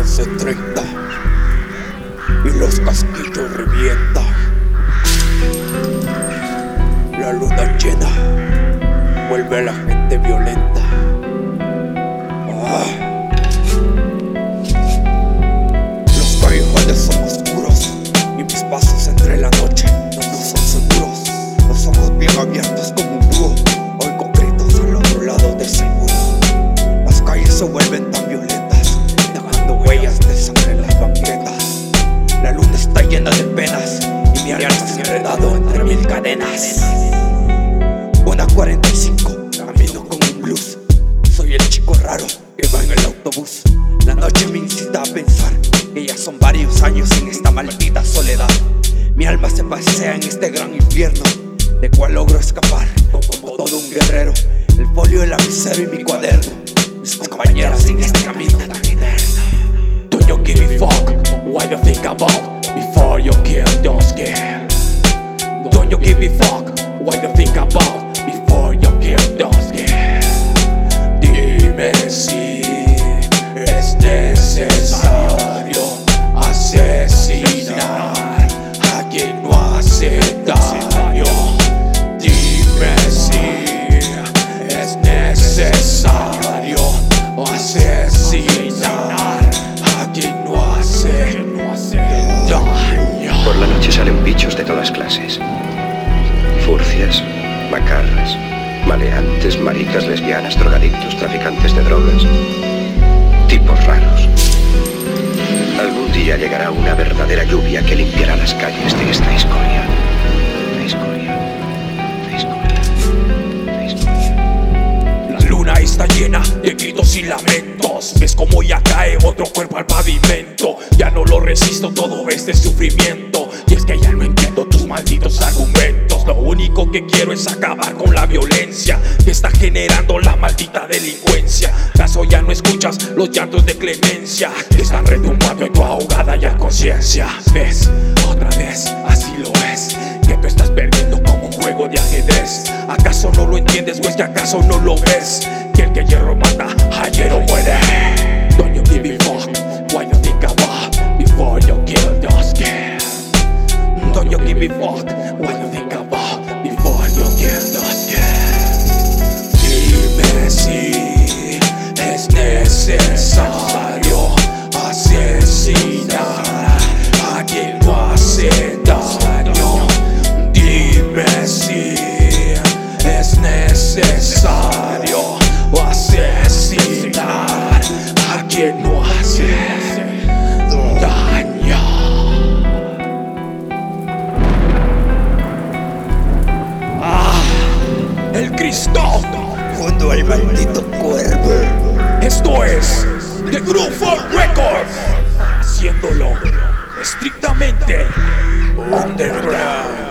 12.30 y los casquillos revientan. La luna llena vuelve a la gente violenta. Ah. Enredado entre mil cadenas. Una 45, camino con un blues. Soy el chico raro que va en el autobús. La noche me incita a pensar que ya son varios años en esta maldita soledad. Mi alma se pasea en este gran infierno, de cual logro escapar como todo un guerrero. El folio, el lapicero y mi cuaderno, mis compañeros en este camino tan eterno. Do you give a fuck what you think about A fuck what you think about before you kill those kids? Dime si es necesario asesinar a quien no hace daño. Dime si es necesario asesinar a quien no hace daño. Por la noche salen bichos de todas clases. Macarras, maleantes, maricas, lesbianas, drogadictos, traficantes de drogas. Tipos raros. Algún día llegará una verdadera lluvia que limpiará las calles de esta escoria. La escoria. La luna está llena de gritos y lamentos. Ves como ya cae otro cuerpo al pavimento. Ya no lo resisto todo este sufrimiento. Y es que ya no entiendo tus malditos argumentos. Lo único que quiero es acabar con la violencia que está generando la maldita delincuencia. ¿Caso ya no escuchas los llantos de clemencia que están retumbando en tu ahogada ya conciencia? ¿Ves? Otra vez, así lo es. Que tú estás perdiendo como un juego de ajedrez. ¿Acaso no lo entiendes o es que acaso no lo ves? Que el que hierro mata, a hierro muere. El Cristo. Junto al maldito cuervo. Esto es The Groove for Records, haciéndolo estrictamente underground.